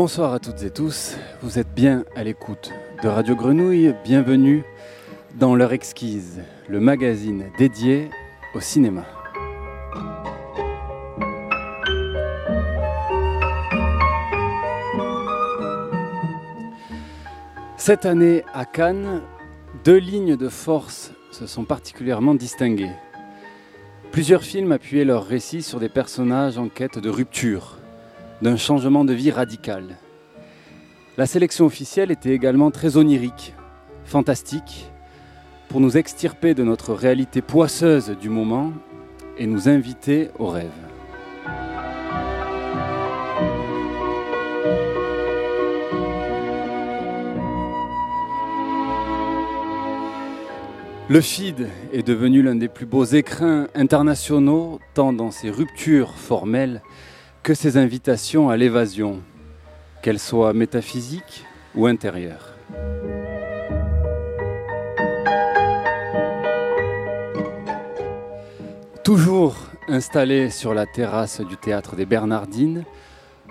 Bonsoir à toutes et tous, vous êtes bien à l'écoute de Radio Grenouille, bienvenue dans l'heure exquise, le magazine dédié au cinéma. Cette année à Cannes, deux lignes de force se sont particulièrement distinguées. Plusieurs films appuyaient leur récit sur des personnages en quête de rupture, d'un changement de vie radical. La sélection officielle était également très onirique, fantastique, pour nous extirper de notre réalité poisseuse du moment et nous inviter au rêve. Le FID est devenu l'un des plus beaux écrins internationaux, tant dans ses ruptures formelles que ses invitations à l'évasion, qu'elles soient métaphysiques ou intérieures. Toujours installé sur la terrasse du théâtre des Bernardines,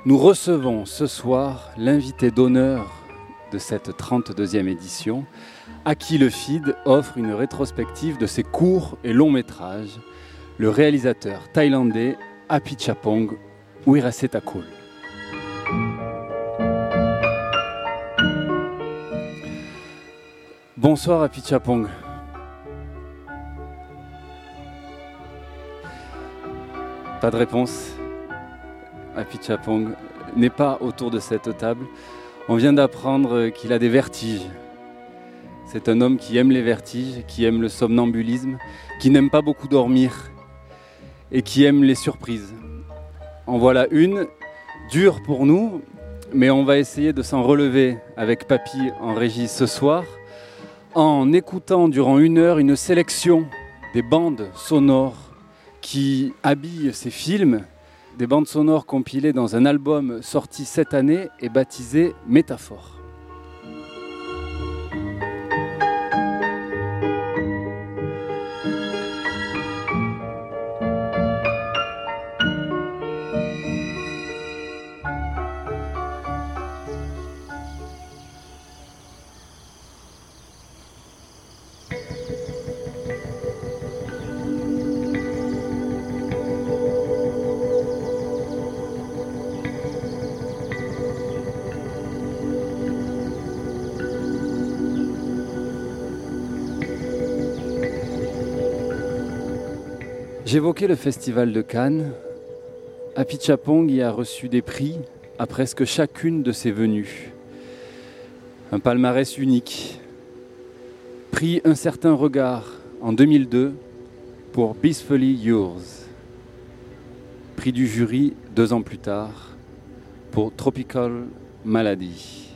nous recevons ce soir l'invité d'honneur de cette 32e édition, à qui le FID offre une rétrospective de ses courts et longs métrages, le réalisateur thaïlandais Apichapong Wirasetakul. Bonsoir Apichapong. Pas de réponse. Apichapong n'est pas autour de cette table. On vient d'apprendre qu'il a des vertiges. C'est un homme qui aime les vertiges, qui aime le somnambulisme, qui n'aime pas beaucoup dormir et qui aime les surprises. En voilà une, dure pour nous, mais on va essayer de s'en relever avec Papy en régie ce soir, en écoutant durant une heure une sélection des bandes sonores qui habillent ces films des bandes sonores compilées dans un album sorti cette année et baptisé Métaphore. J'évoquais le festival de Cannes. Apichapong y a reçu des prix à presque chacune de ses venues. Un palmarès unique. Prix Un certain regard en 2002 pour Peacefully Yours. Prix du jury deux ans plus tard pour Tropical Malady.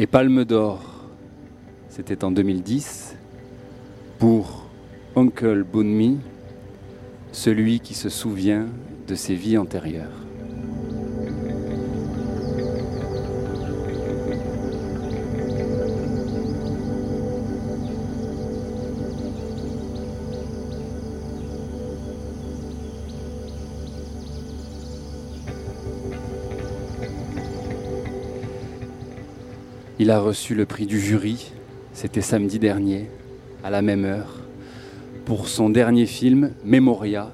Et Palme d'Or, c'était en 2010 pour Uncle Bunmi celui qui se souvient de ses vies antérieures. Il a reçu le prix du jury, c'était samedi dernier, à la même heure pour son dernier film, Memoria,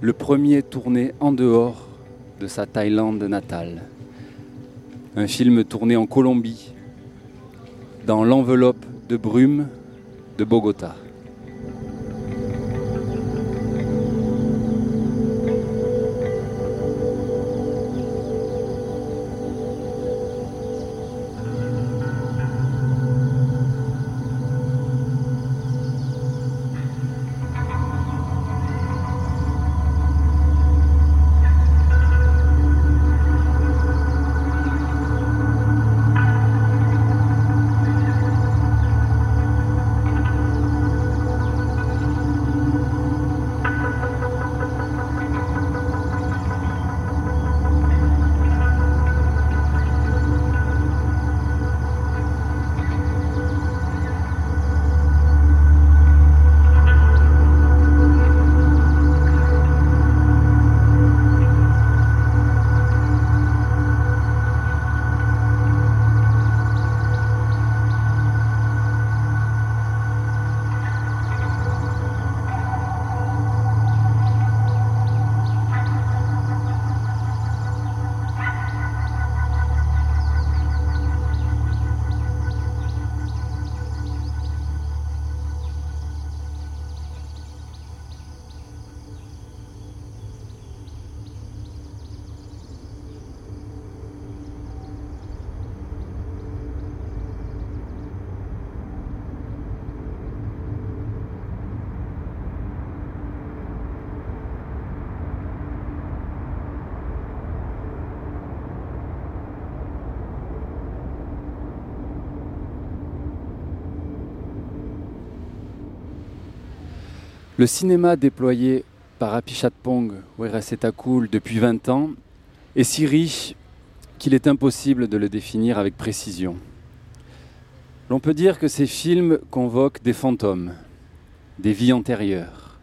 le premier tourné en dehors de sa Thaïlande natale. Un film tourné en Colombie, dans l'enveloppe de brume de Bogota. Le cinéma déployé par Apichatpong Werasetakul depuis 20 ans est si riche qu'il est impossible de le définir avec précision. L'on peut dire que ces films convoquent des fantômes, des vies antérieures.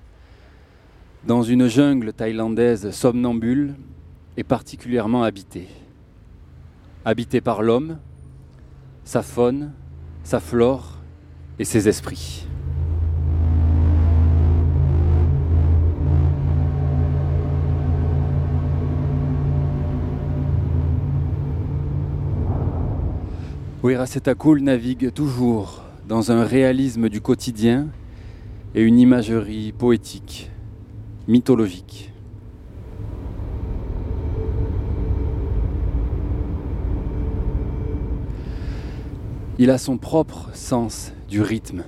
Dans une jungle thaïlandaise somnambule et particulièrement habitée. Habitée par l'homme, sa faune, sa flore et ses esprits. Setakul navigue toujours dans un réalisme du quotidien et une imagerie poétique, mythologique. Il a son propre sens du rythme,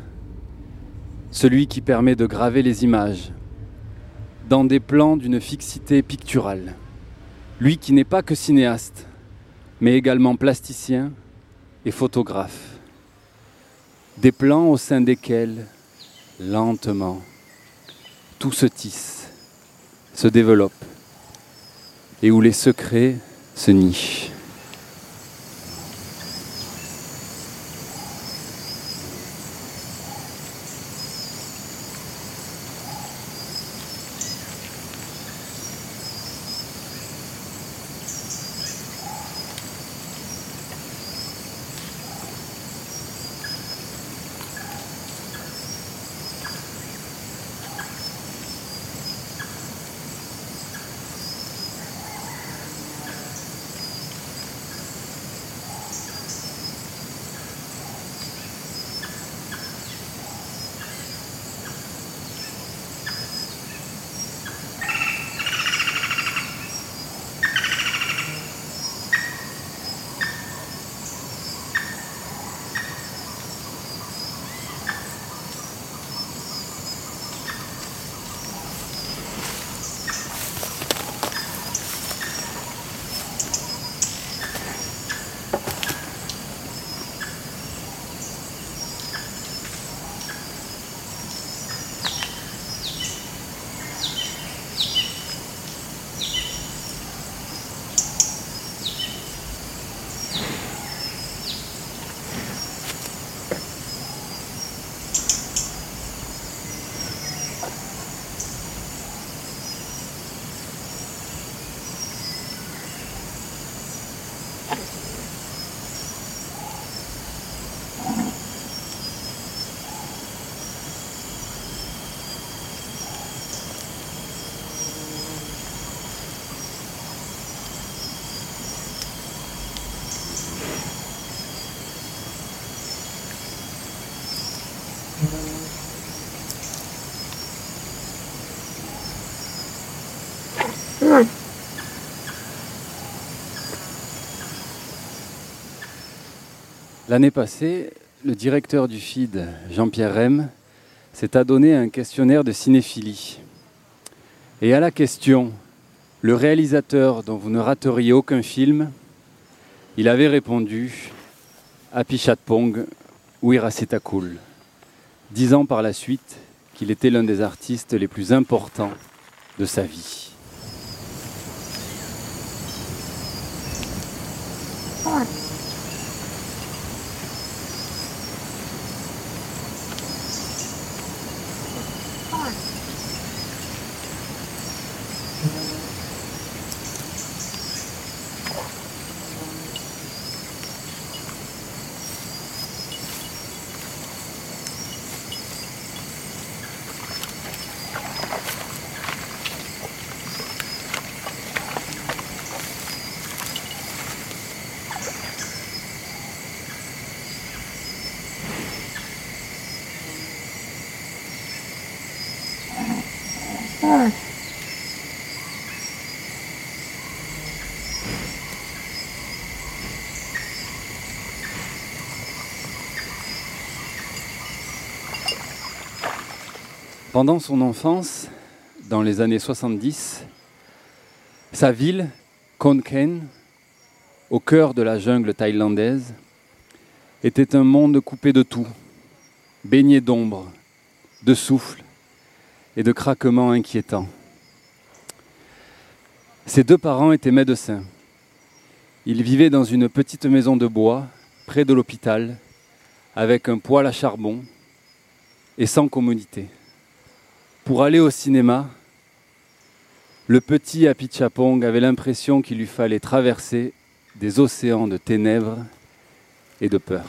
celui qui permet de graver les images dans des plans d'une fixité picturale. Lui qui n'est pas que cinéaste, mais également plasticien et photographe. Des plans au sein desquels, lentement, tout se tisse, se développe, et où les secrets se nichent. L'année passée, le directeur du FID, Jean-Pierre Rem, s'est adonné à un questionnaire de cinéphilie. Et à la question Le réalisateur dont vous ne rateriez aucun film il avait répondu Apichatpong Wirasetakul, disant par la suite qu'il était l'un des artistes les plus importants de sa vie. Pendant son enfance, dans les années 70, sa ville, Konken, au cœur de la jungle thaïlandaise, était un monde coupé de tout, baigné d'ombre, de souffle et de craquements inquiétants. Ses deux parents étaient médecins. Ils vivaient dans une petite maison de bois près de l'hôpital avec un poêle à charbon et sans commodité. Pour aller au cinéma, le petit Apichapong avait l'impression qu'il lui fallait traverser des océans de ténèbres et de peur.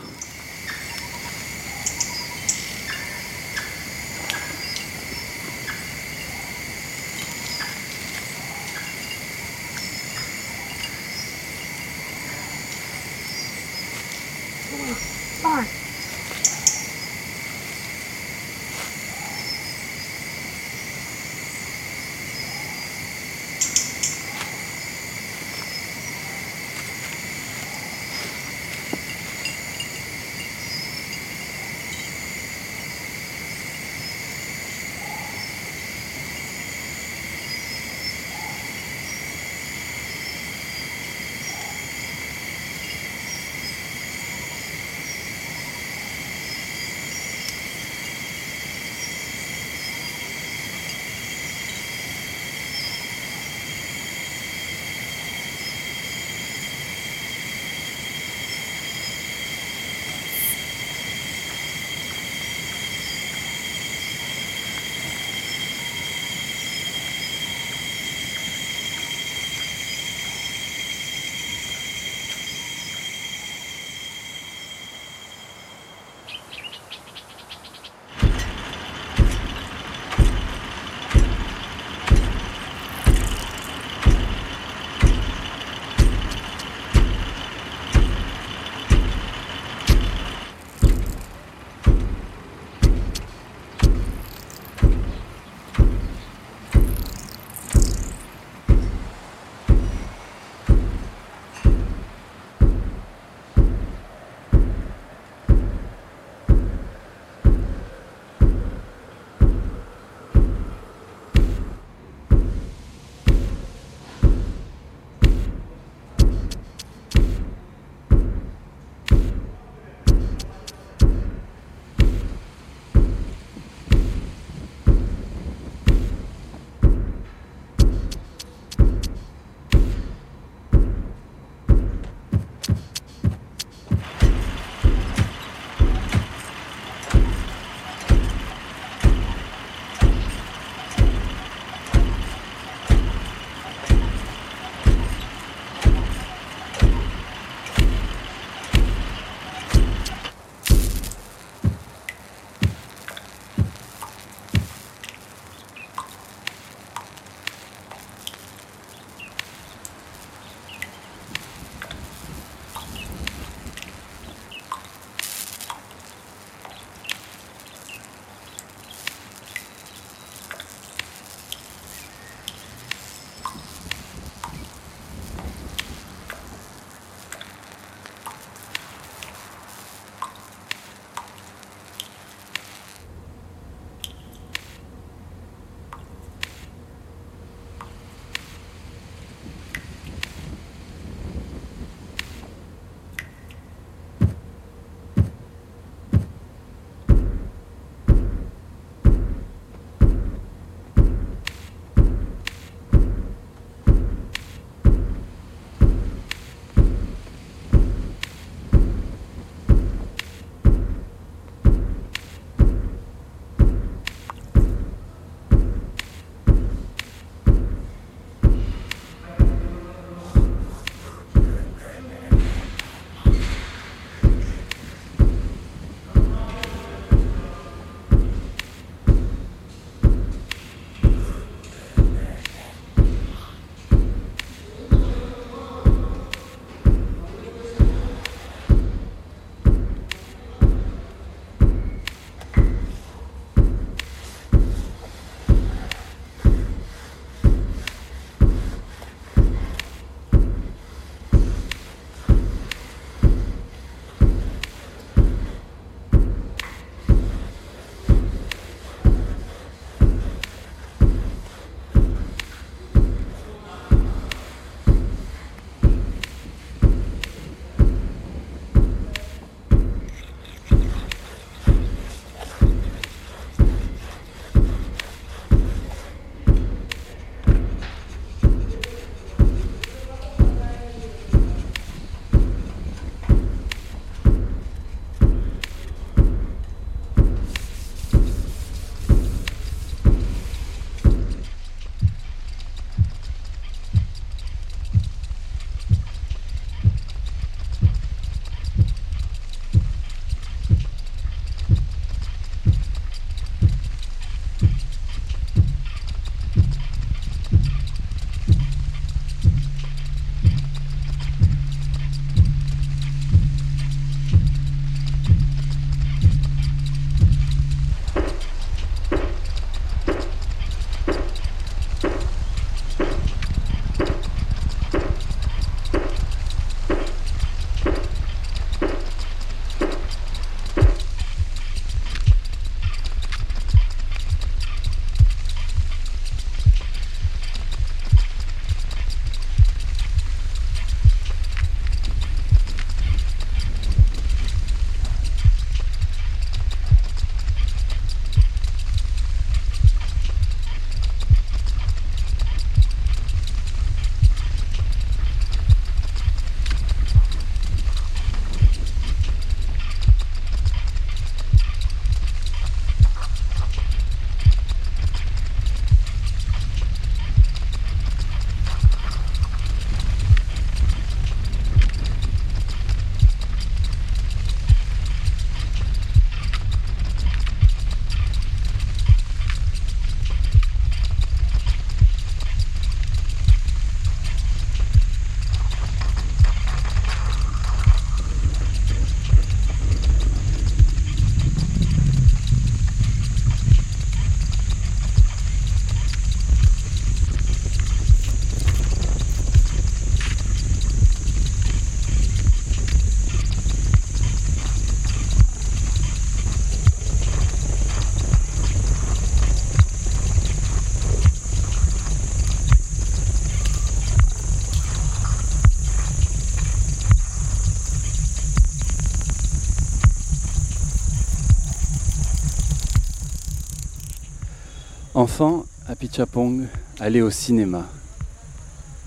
Enfant, Pichapong allait au cinéma,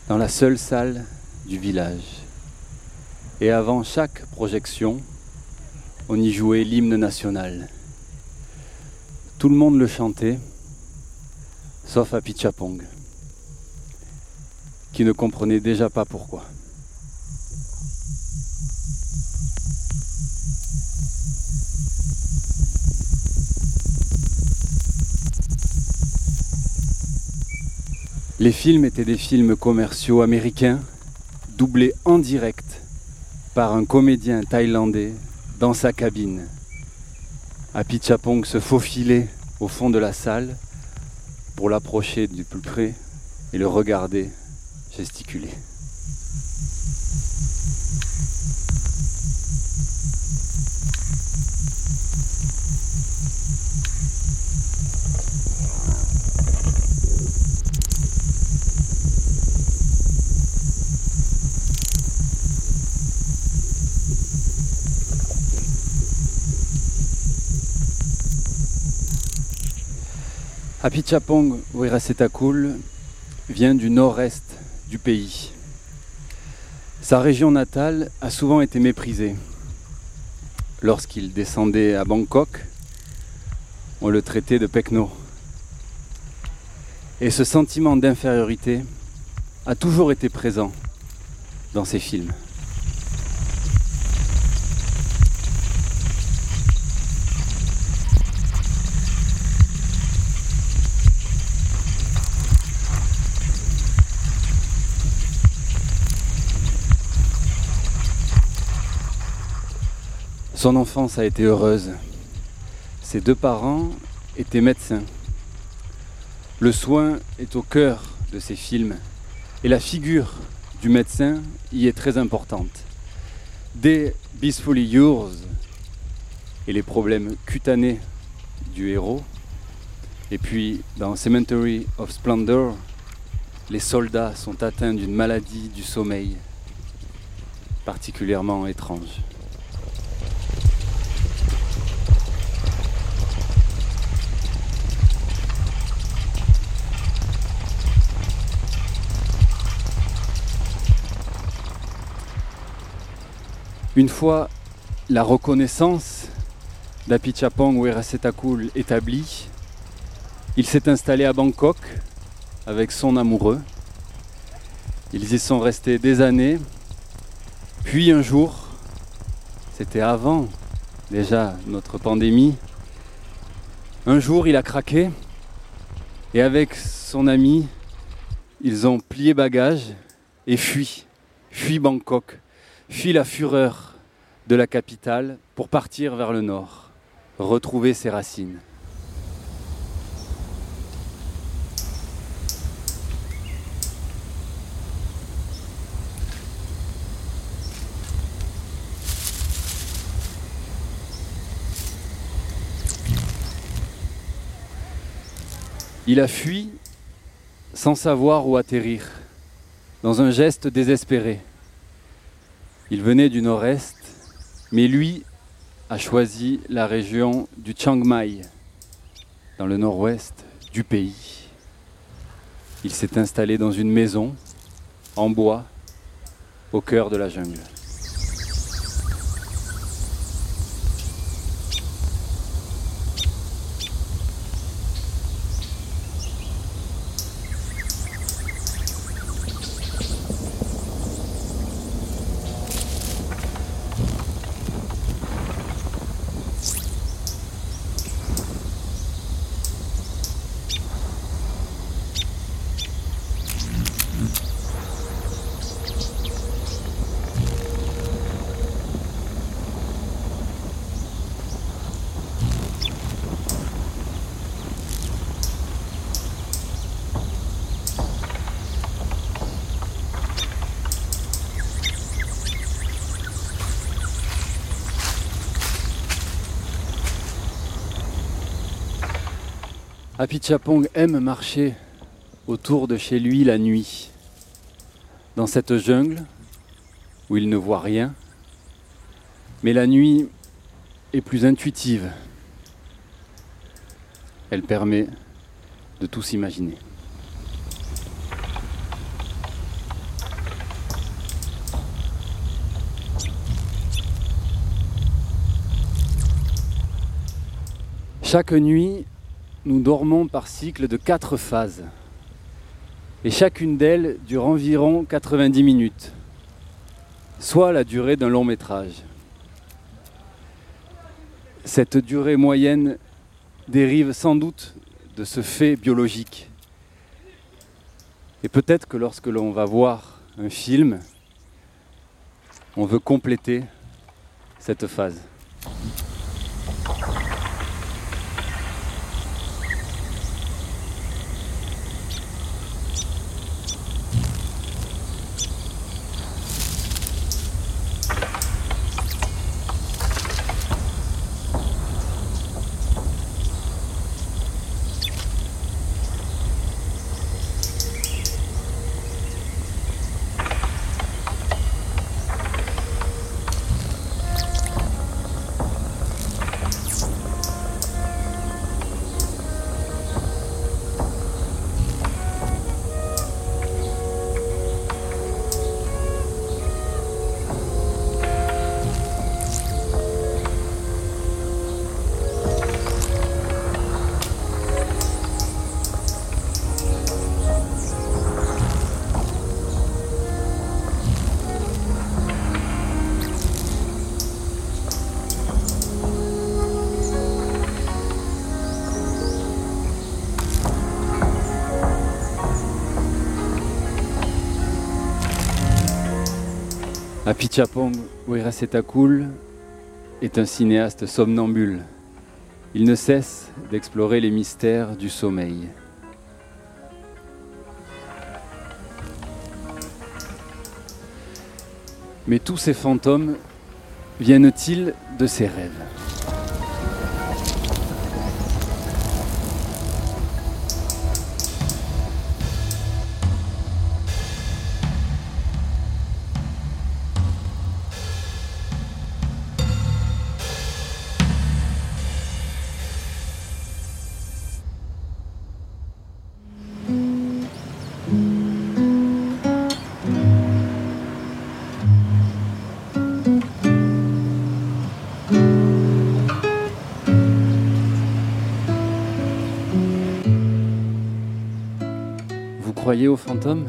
dans la seule salle du village. Et avant chaque projection, on y jouait l'hymne national. Tout le monde le chantait, sauf Pichapong, qui ne comprenait déjà pas pourquoi. Les films étaient des films commerciaux américains, doublés en direct par un comédien thaïlandais dans sa cabine. Apichapong se faufilait au fond de la salle pour l'approcher du plus près et le regarder gesticuler. Apichapong Wirasetakul vient du nord-est du pays. Sa région natale a souvent été méprisée. Lorsqu'il descendait à Bangkok, on le traitait de Pekno. Et ce sentiment d'infériorité a toujours été présent dans ses films. Son enfance a été heureuse. Ses deux parents étaient médecins. Le soin est au cœur de ses films et la figure du médecin y est très importante. Dès Beastfully Yours et les problèmes cutanés du héros, et puis dans Cemetery of Splendor, les soldats sont atteints d'une maladie du sommeil particulièrement étrange. Une fois la reconnaissance d'Apichapong Werasetakul établie, il s'est installé à Bangkok avec son amoureux. Ils y sont restés des années. Puis un jour, c'était avant déjà notre pandémie, un jour il a craqué et avec son ami, ils ont plié bagage et fui, fui Bangkok fuit la fureur de la capitale pour partir vers le nord, retrouver ses racines. Il a fui sans savoir où atterrir, dans un geste désespéré. Il venait du nord-est, mais lui a choisi la région du Chiang Mai, dans le nord-ouest du pays. Il s'est installé dans une maison en bois au cœur de la jungle. Apichapong aime marcher autour de chez lui la nuit, dans cette jungle où il ne voit rien. Mais la nuit est plus intuitive. Elle permet de tout s'imaginer. Chaque nuit, nous dormons par cycle de quatre phases. Et chacune d'elles dure environ 90 minutes, soit la durée d'un long métrage. Cette durée moyenne dérive sans doute de ce fait biologique. Et peut-être que lorsque l'on va voir un film, on veut compléter cette phase. Apichapong Wirasetakul est un cinéaste somnambule. Il ne cesse d'explorer les mystères du sommeil. Mais tous ces fantômes viennent-ils de ses rêves? Croyez aux fantômes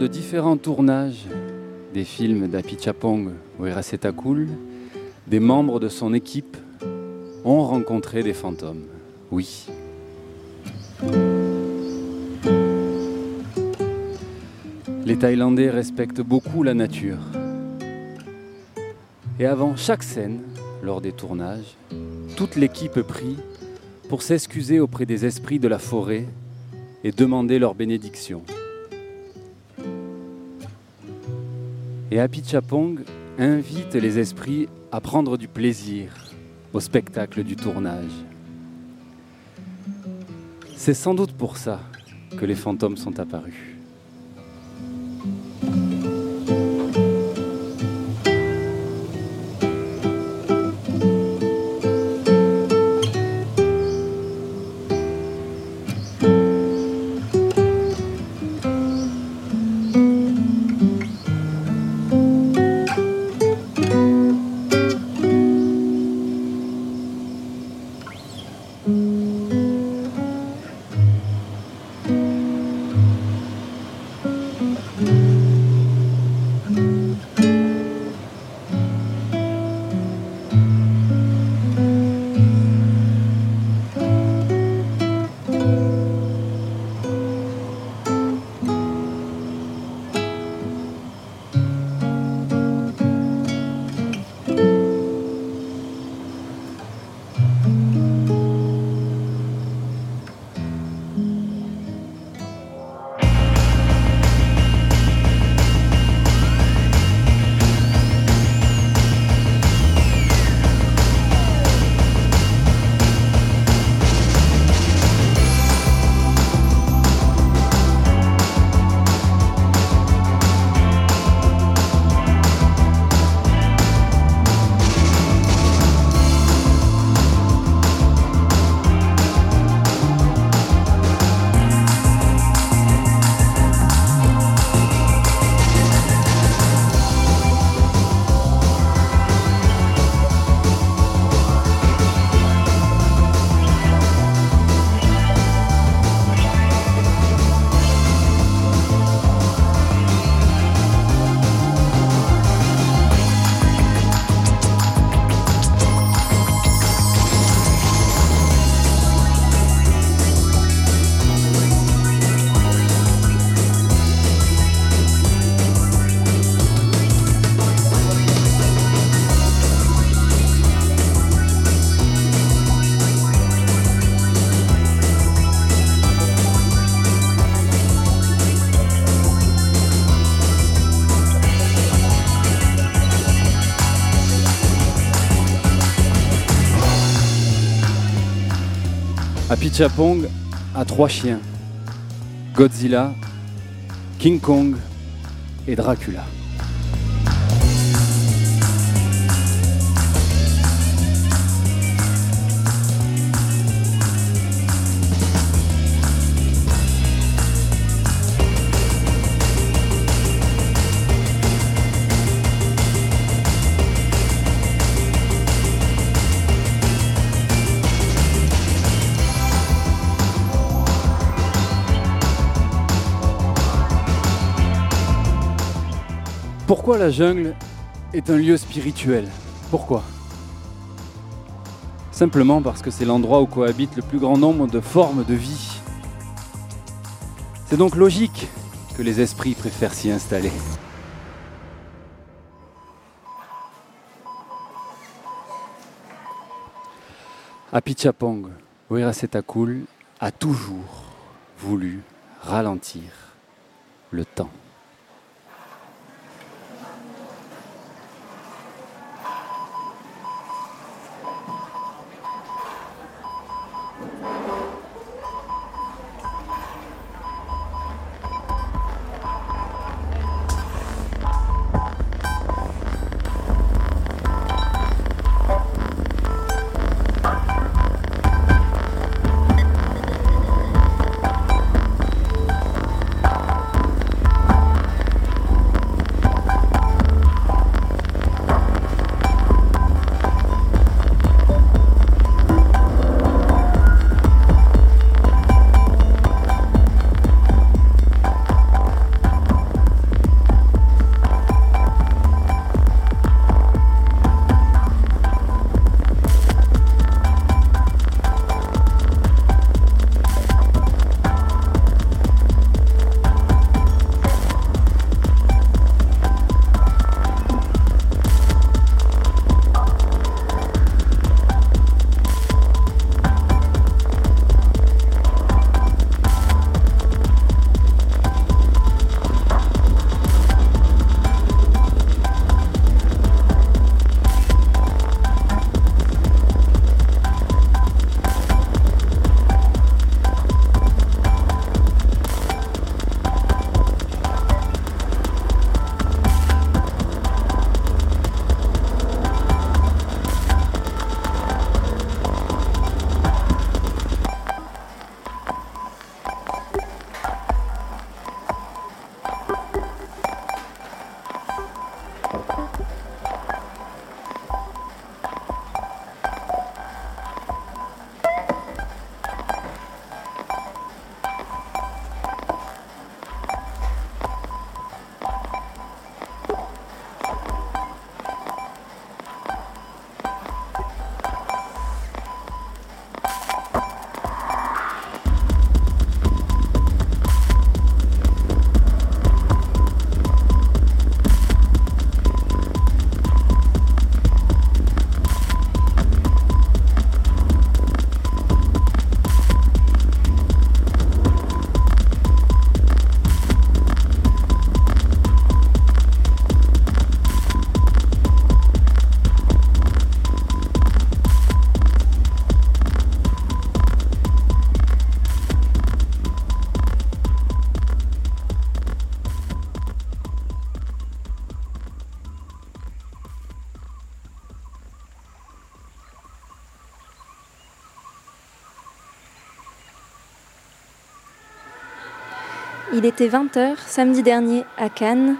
de différents tournages des films d'Apichapong ou Erasetakul, des membres de son équipe ont rencontré des fantômes. Oui. Les Thaïlandais respectent beaucoup la nature. Et avant chaque scène, lors des tournages, toute l'équipe prie pour s'excuser auprès des esprits de la forêt et demander leur bénédiction. Et Apichapong invite les esprits à prendre du plaisir au spectacle du tournage. C'est sans doute pour ça que les fantômes sont apparus. Apichatpong a trois chiens. Godzilla, King Kong et Dracula. Pourquoi la jungle est un lieu spirituel? Pourquoi? Simplement parce que c'est l'endroit où cohabite le plus grand nombre de formes de vie. C'est donc logique que les esprits préfèrent s'y installer. Apichapong, Wirasetakul a toujours voulu ralentir le temps. Il était 20h samedi dernier à Cannes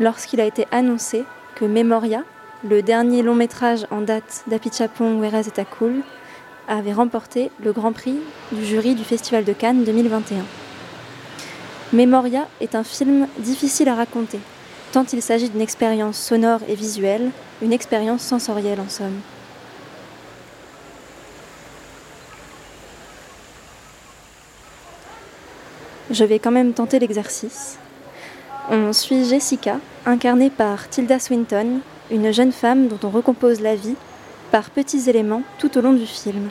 lorsqu'il a été annoncé que Memoria, le dernier long métrage en date d'Apichapong Weraz et Takul, avait remporté le Grand Prix du jury du Festival de Cannes 2021. Memoria est un film difficile à raconter, tant il s'agit d'une expérience sonore et visuelle, une expérience sensorielle en somme. Je vais quand même tenter l'exercice. On suit Jessica, incarnée par Tilda Swinton, une jeune femme dont on recompose la vie par petits éléments tout au long du film.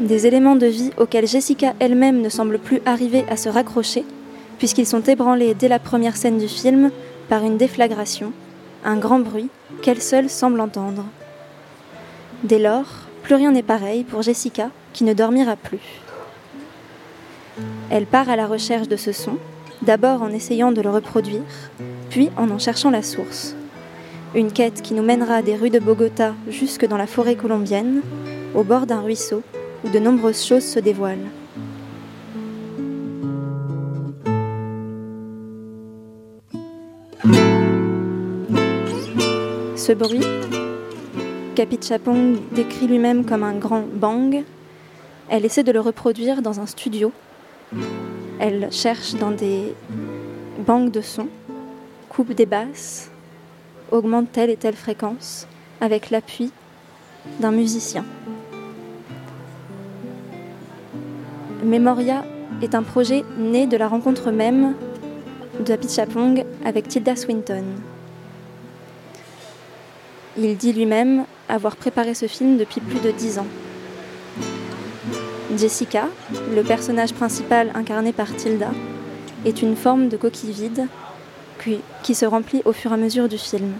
Des éléments de vie auxquels Jessica elle-même ne semble plus arriver à se raccrocher, puisqu'ils sont ébranlés dès la première scène du film par une déflagration, un grand bruit qu'elle seule semble entendre. Dès lors, plus rien n'est pareil pour Jessica qui ne dormira plus. Elle part à la recherche de ce son, d'abord en essayant de le reproduire, puis en en cherchant la source. Une quête qui nous mènera des rues de Bogota jusque dans la forêt colombienne, au bord d'un ruisseau où de nombreuses choses se dévoilent. Ce bruit, Chapong décrit lui-même comme un grand bang, elle essaie de le reproduire dans un studio. Elle cherche dans des banques de sons, coupe des basses, augmente telle et telle fréquence avec l'appui d'un musicien. Memoria est un projet né de la rencontre même de Chapong avec Tilda Swinton. Il dit lui-même avoir préparé ce film depuis plus de dix ans. Jessica, le personnage principal incarné par Tilda, est une forme de coquille vide qui se remplit au fur et à mesure du film.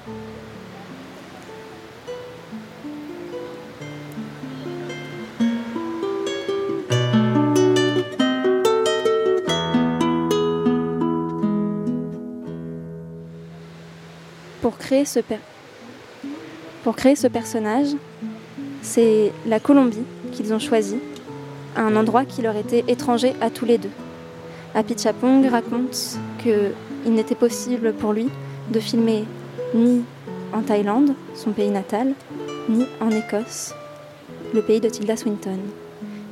Pour créer ce, pour créer ce personnage, c'est la Colombie qu'ils ont choisi, un endroit qui leur était étranger à tous les deux. Apichapong raconte qu'il n'était possible pour lui de filmer ni en Thaïlande, son pays natal, ni en Écosse, le pays de Tilda Swinton.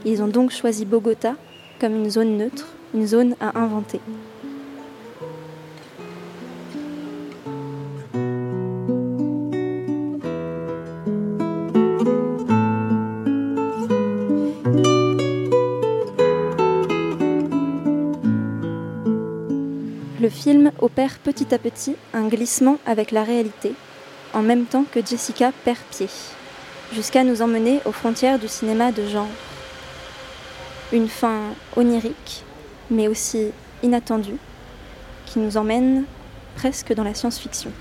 Ils ont donc choisi Bogota comme une zone neutre, une zone à inventer. Film opère petit à petit un glissement avec la réalité, en même temps que Jessica perd pied, jusqu'à nous emmener aux frontières du cinéma de genre. Une fin onirique, mais aussi inattendue, qui nous emmène presque dans la science-fiction.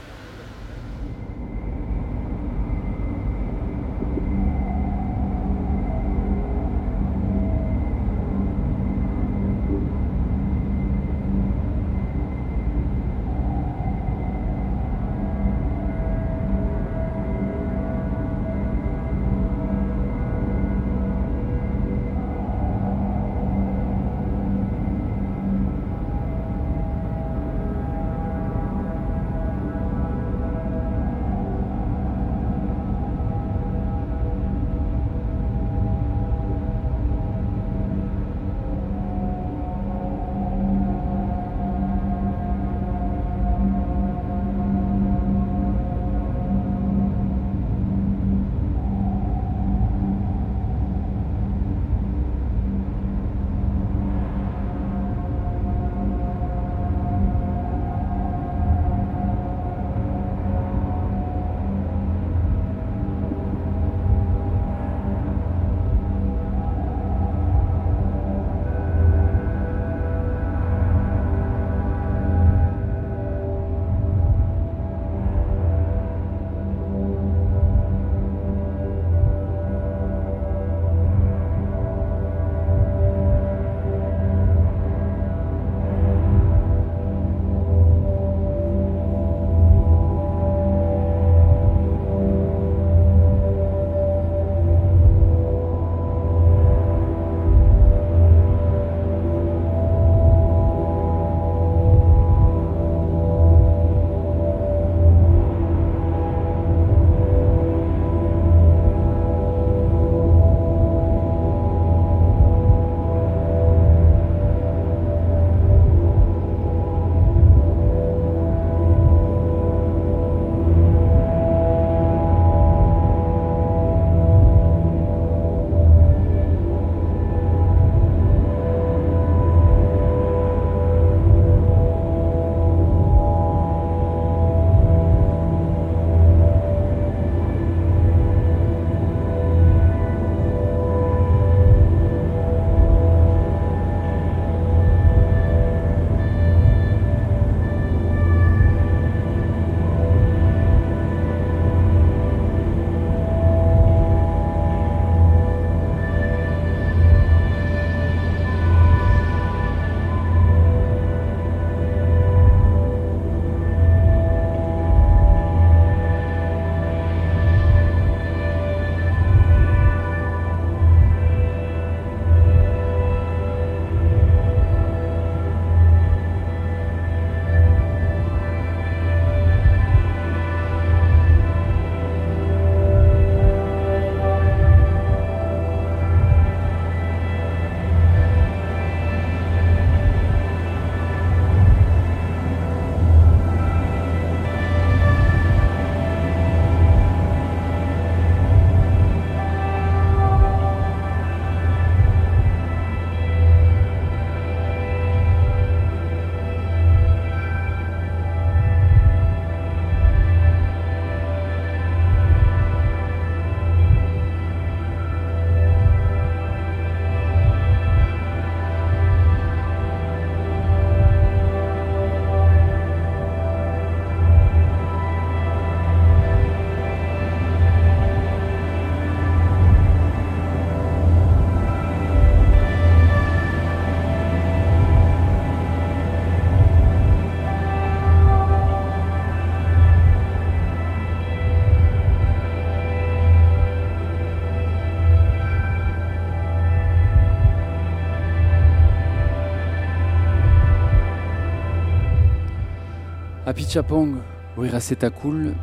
Apichapong Wirasetakul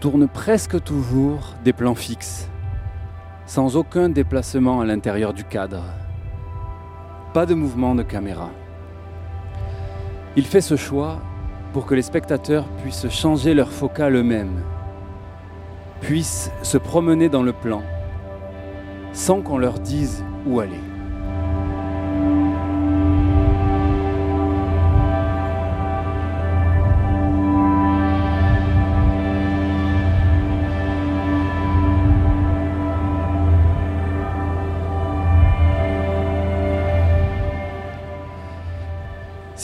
tourne presque toujours des plans fixes, sans aucun déplacement à l'intérieur du cadre. Pas de mouvement de caméra. Il fait ce choix pour que les spectateurs puissent changer leur focal eux-mêmes, puissent se promener dans le plan, sans qu'on leur dise où aller.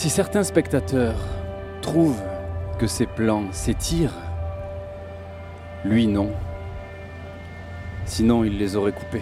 Si certains spectateurs trouvent que ces plans s'étirent, lui non. Sinon, il les aurait coupés.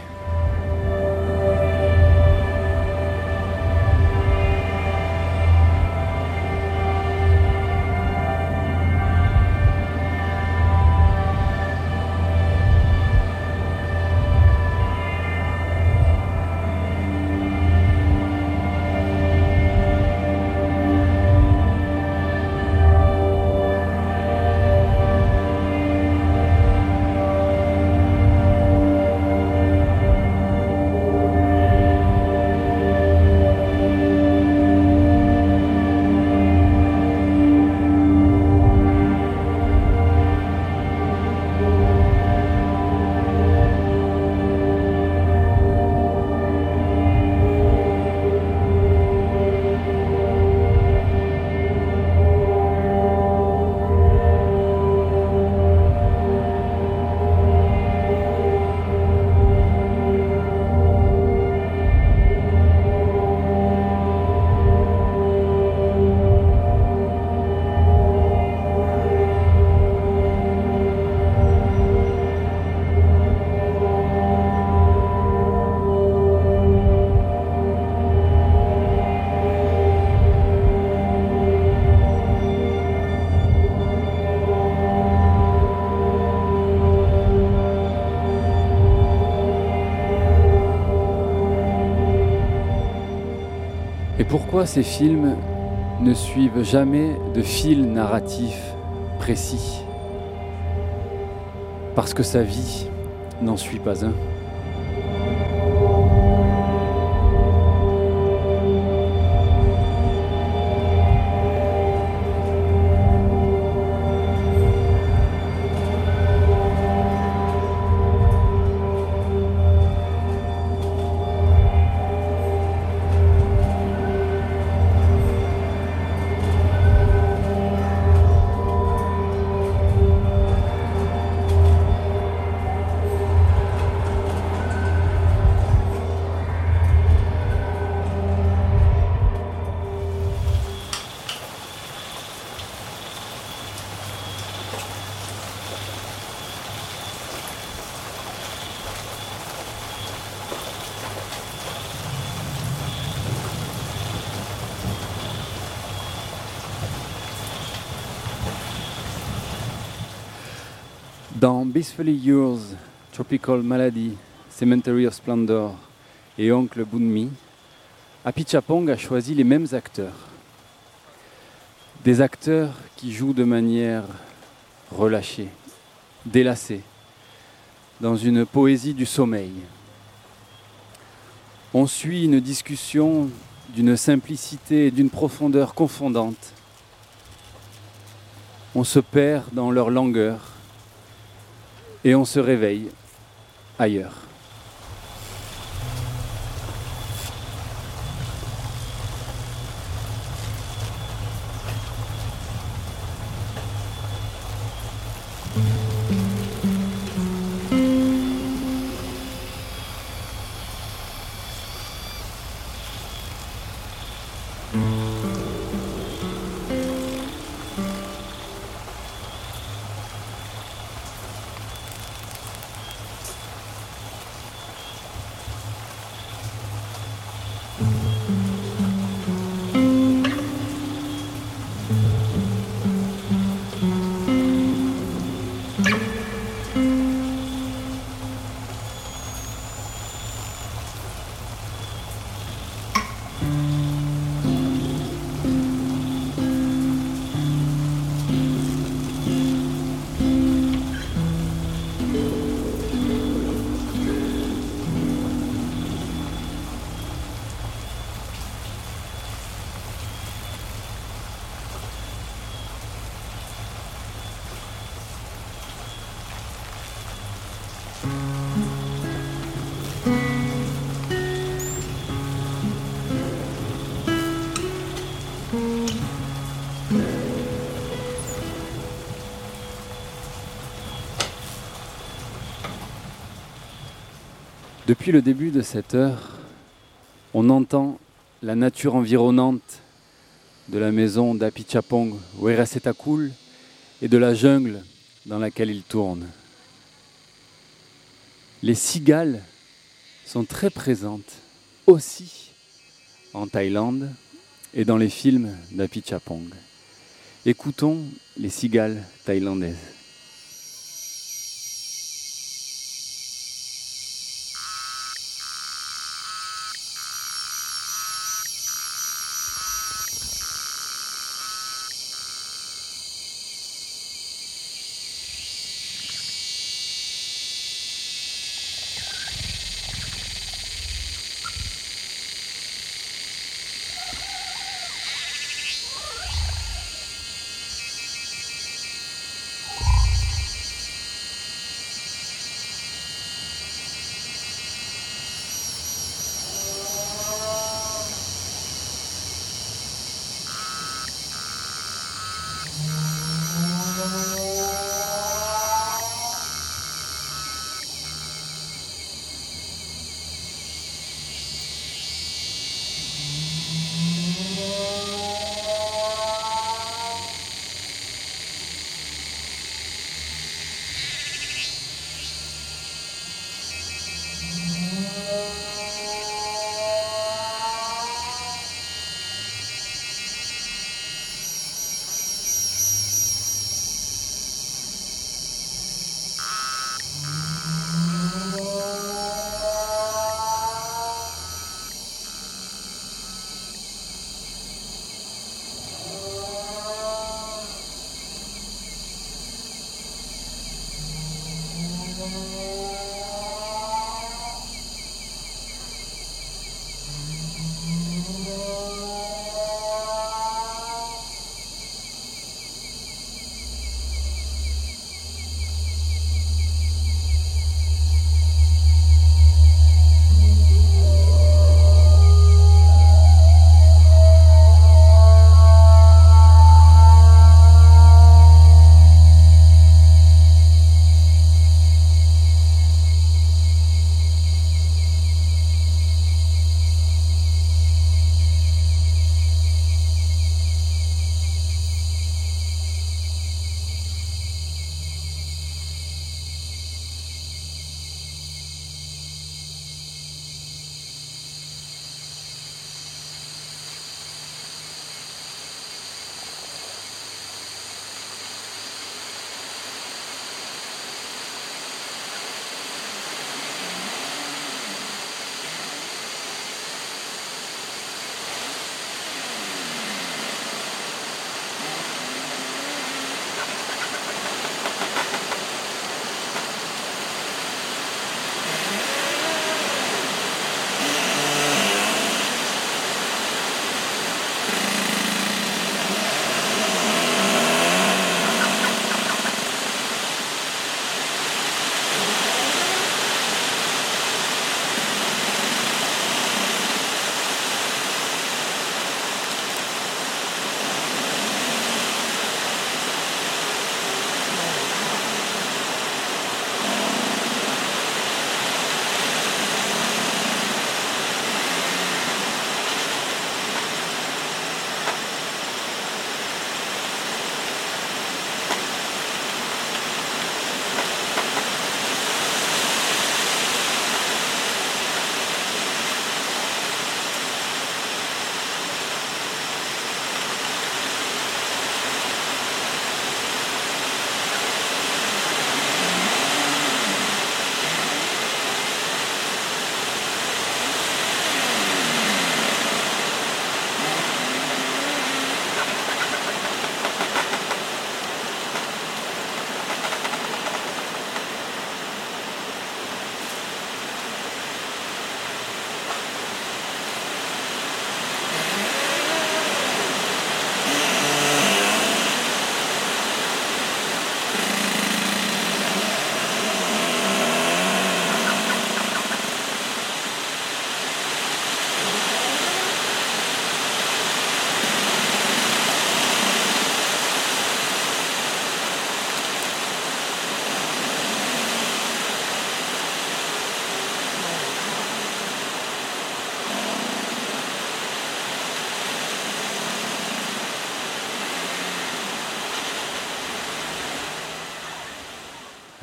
Pourquoi ces films ne suivent jamais de fil narratif précis? Parce que sa vie n'en suit pas un. Dans Blissfully Yours, Tropical Malady, Cemetery of Splendor et Oncle Bunmi, Apichapong a choisi les mêmes acteurs. Des acteurs qui jouent de manière relâchée, délassée, dans une poésie du sommeil. On suit une discussion d'une simplicité et d'une profondeur confondante. On se perd dans leur langueur et on se réveille ailleurs. Depuis le début de cette heure, on entend la nature environnante de la maison d'Apichapong, Weresetakul, et de la jungle dans laquelle il tourne. Les cigales sont très présentes aussi en Thaïlande et dans les films d'Apichapong. Écoutons les cigales thaïlandaises.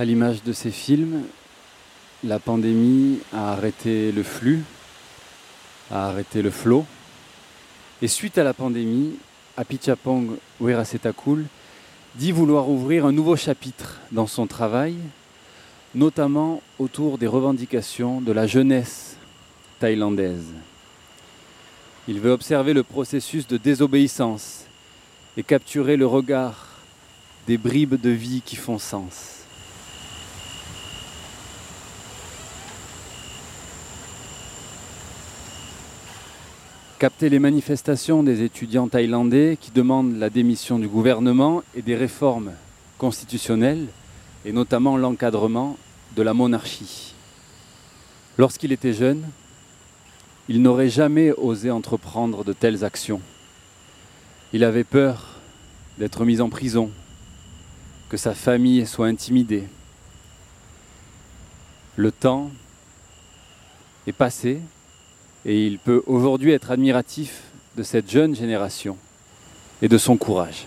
À l'image de ces films, la pandémie a arrêté le flux, a arrêté le flot. Et suite à la pandémie, Apichapong Werasetakul dit vouloir ouvrir un nouveau chapitre dans son travail, notamment autour des revendications de la jeunesse thaïlandaise. Il veut observer le processus de désobéissance et capturer le regard des bribes de vie qui font sens. Capter les manifestations des étudiants thaïlandais qui demandent la démission du gouvernement et des réformes constitutionnelles, et notamment l'encadrement de la monarchie. Lorsqu'il était jeune, il n'aurait jamais osé entreprendre de telles actions. Il avait peur d'être mis en prison, que sa famille soit intimidée. Le temps est passé et il peut aujourd'hui être admiratif de cette jeune génération et de son courage.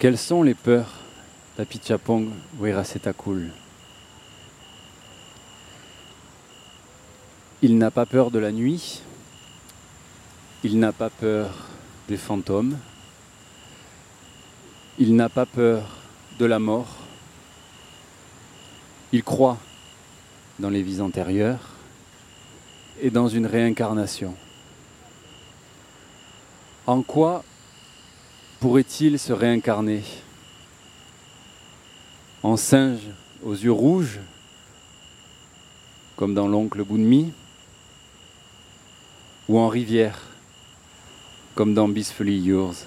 Quelles sont les peurs d'Apichapong Werasetakul Il n'a pas peur de la nuit, il n'a pas peur des fantômes, il n'a pas peur de la mort, il croit dans les vies antérieures et dans une réincarnation. En quoi pourrait-il se réincarner En singe aux yeux rouges, comme dans l'oncle Bounmi, ou en rivière, comme dans Bisfully Yours?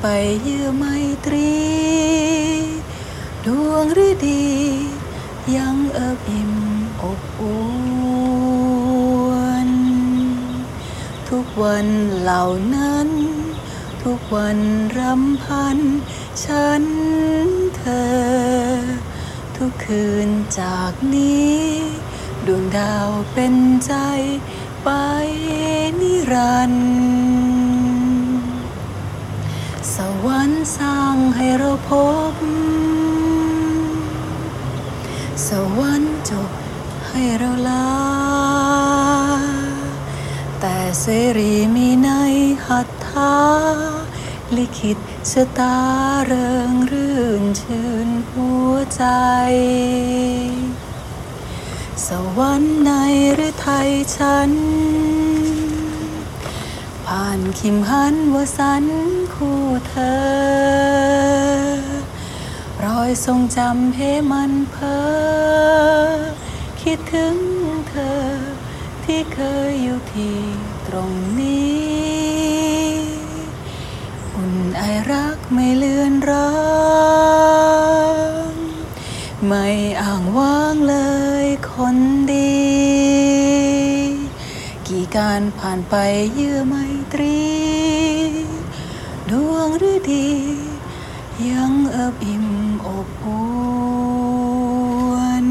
ไปเยื่อไมตรี ดวงหรือดี ยังเอิบอิ่มอบอุ่นทุกวันเหล่านั้น ทุกวันรำพัน ฉันเธอ ทุกคืนจากนี้ ดวงดาวเป็นใจไปนิรันดร์สวรรค์ สร้างให้เราพบ สวรรค์จบให้เราลา แต่เสรีมีในหัตถาลิขิตชะตาเริงรื่นชื่นหัวใจ สวรรค์ในหรือไทยฉัน ผ่านคิมหันวสัน คู่เธอ รอยทรงจำให้มันเพ้อคิดถึงเธอ ที่เคยอยู่ที่ตรงนี้ อุ่นไอรักไม่เลือนรางไม่อ่างว่างเลยคนดี กี่การผ่านไปเยื่อไมตรี ดวงหรือดี ยังเอิบอิ่มอบอุ่น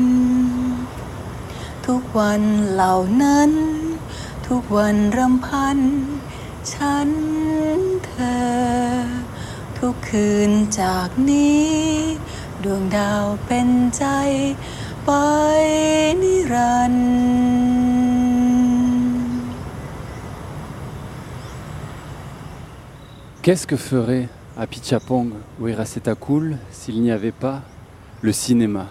ทุกวันเหล่านั้นทุทุกวันรำพัน ฉันเธอ ทุกคืนจากนี้ ดวงดาวเป็นใจ ไปนิรันดร์ Qu'est-ce que ferait à Pichapong ou Erasetakul s'il n'y avait pas le cinéma?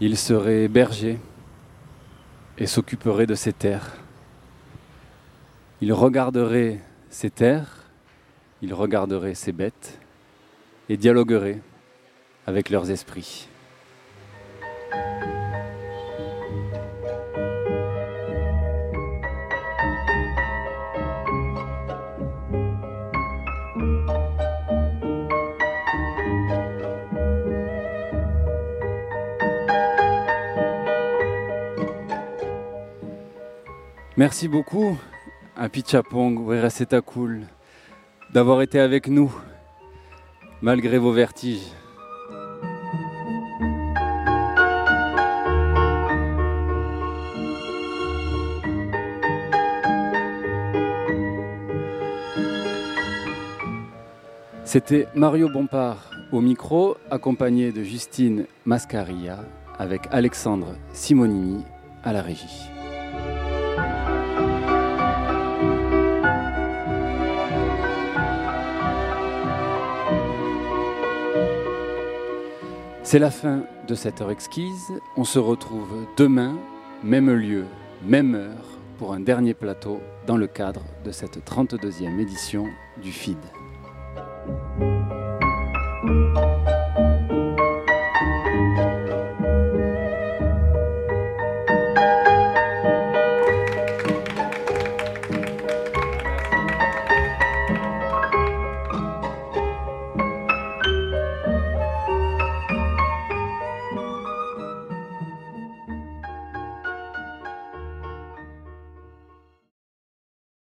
Il serait berger et s'occuperait de ses terres. Il regarderait ses terres, il regarderait ses bêtes et dialoguerait avec leurs esprits. Merci beaucoup à Pichapong, Werasetakul, d'avoir été avec nous, malgré vos vertiges. C'était Mario Bompard au micro, accompagné de Justine Mascaria, avec Alexandre Simonini à la régie. C'est la fin de cette heure exquise. On se retrouve demain, même lieu, même heure, pour un dernier plateau dans le cadre de cette 32e édition du FID.